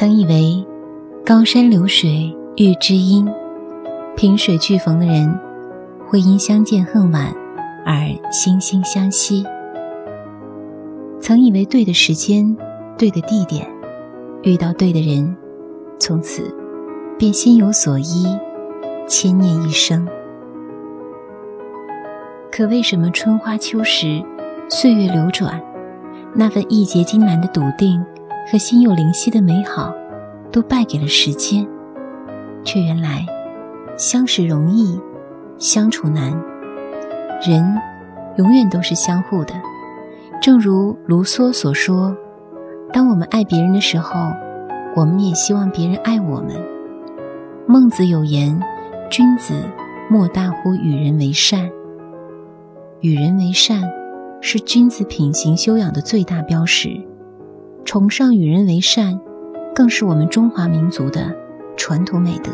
曾以为高山流水遇知音，萍水俱逢的人会因相见恨晚而惺惺相惜。曾以为对的时间、对的地点，遇到对的人，从此便心有所依，牵念一生。可为什么春花秋实，岁月流转，那份义结金兰的笃定？和心有灵犀的美好，都败给了时间，却原来相识容易，相处难。人永远都是相互的，正如卢梭所说：“当我们爱别人的时候，我们也希望别人爱我们。”孟子有言：“君子莫大乎与人为善。”与人为善，是君子品行修养的最大标识。崇尚与人为善，更是我们中华民族的传统美德。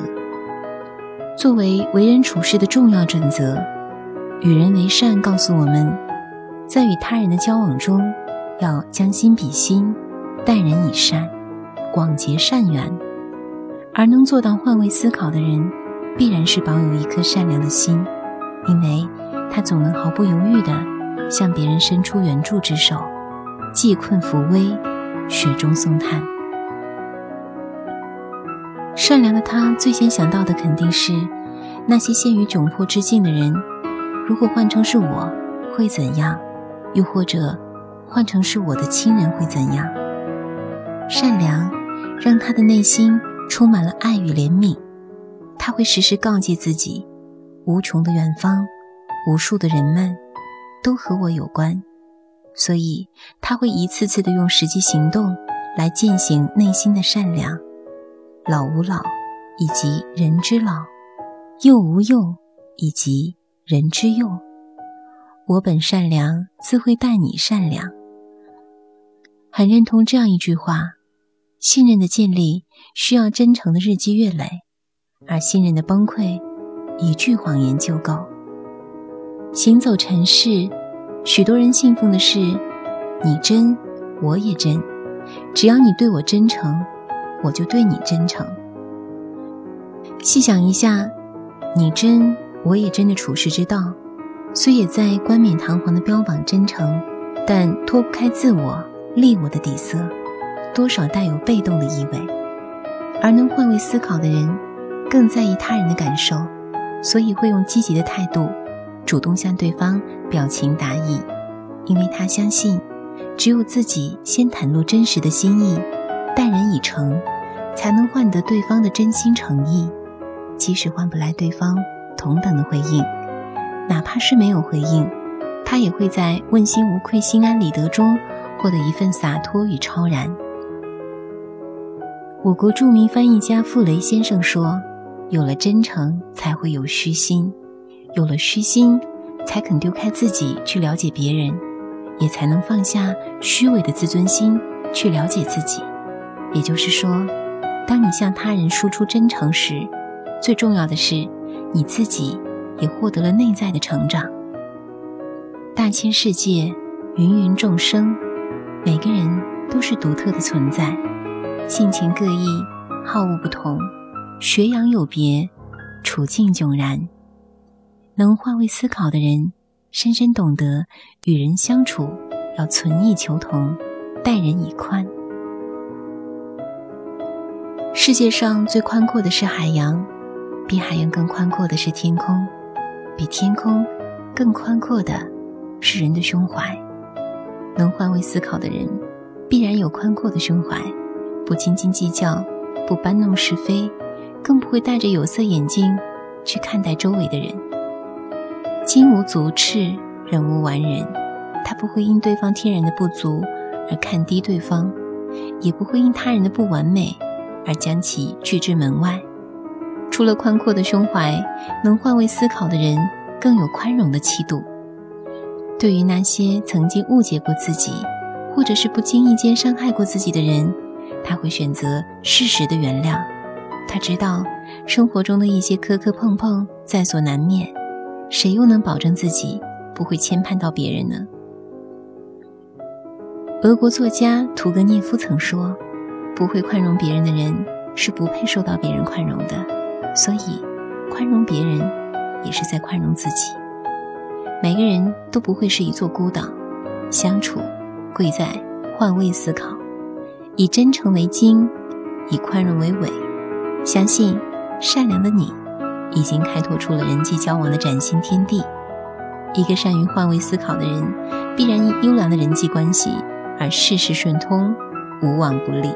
作为为人处事的重要准则，与人为善告诉我们，在与他人的交往中，要将心比心，待人以善，广结善缘。而能做到换位思考的人，必然是保有一颗善良的心，因为他总能毫不犹豫地向别人伸出援助之手，济困扶危。雪中送炭。善良的他最先想到的肯定是那些陷于窘迫之境的人。如果换成是我，会怎样？又或者换成是我的亲人会怎样？善良让他的内心充满了爱与怜悯。他会时时告诫自己：无穷的远方，无数的人们，都和我有关。所以他会一次次的用实际行动来践行内心的善良。老吾老，以及人之老；幼吾幼，以及人之幼。我本善良，自会待你善良。很认同这样一句话：信任的建立需要真诚的日积月累，而信任的崩溃，一句谎言就够。行走尘世。许多人信奉的是“你真，我也真”，只要你对我真诚，我就对你真诚。细想一下，“你真，我也真”的处世之道，虽也在冠冕堂皇的标榜真诚，但脱不开自我、利我的底色，多少带有被动的意味。而能换位思考的人，更在意他人的感受，所以会用积极的态度。主动向对方表情达意，因为他相信，只有自己先袒露真实的心意，待人以诚，才能换得对方的真心诚意。即使换不来对方同等的回应，哪怕是没有回应，他也会在问心无愧、心安理得中获得一份洒脱与超然。我国著名翻译家傅雷先生说：“有了真诚，才会有虚心。”有了虚心，才肯丢开自己去了解别人，也才能放下虚伪的自尊心去了解自己。也就是说，当你向他人输出真诚时，最重要的是你自己也获得了内在的成长。大千世界，芸芸众生，每个人都是独特的存在，性情各异，好恶不同，学养有别，处境迥然。能换位思考的人，深深懂得与人相处要存异求同，待人以宽。世界上最宽阔的是海洋，比海洋更宽阔的是天空，比天空更宽阔的是人的胸怀。能换位思考的人，必然有宽阔的胸怀，不斤斤计较，不搬弄是非，更不会戴着有色眼镜去看待周围的人。金无足赤，人无完人。他不会因对方天然的不足而看低对方，也不会因他人的不完美而将其拒之门外。除了宽阔的胸怀，能换位思考的人更有宽容的气度。对于那些曾经误解过自己，或者是不经意间伤害过自己的人，他会选择适时的原谅。他知道生活中的一些磕磕碰碰在所难免。谁又能保证自己不会牵绊到别人呢？俄国作家屠格涅夫曾说：“不会宽容别人的人，是不配受到别人宽容的。所以，宽容别人，也是在宽容自己。每个人都不会是一座孤岛，相处贵在换位思考，以真诚为经，以宽容为纬。相信善良的你，已经开拓出了人际交往的崭新天地。一个善于换位思考的人，必然因优良的人际关系而事事顺通，无往不利。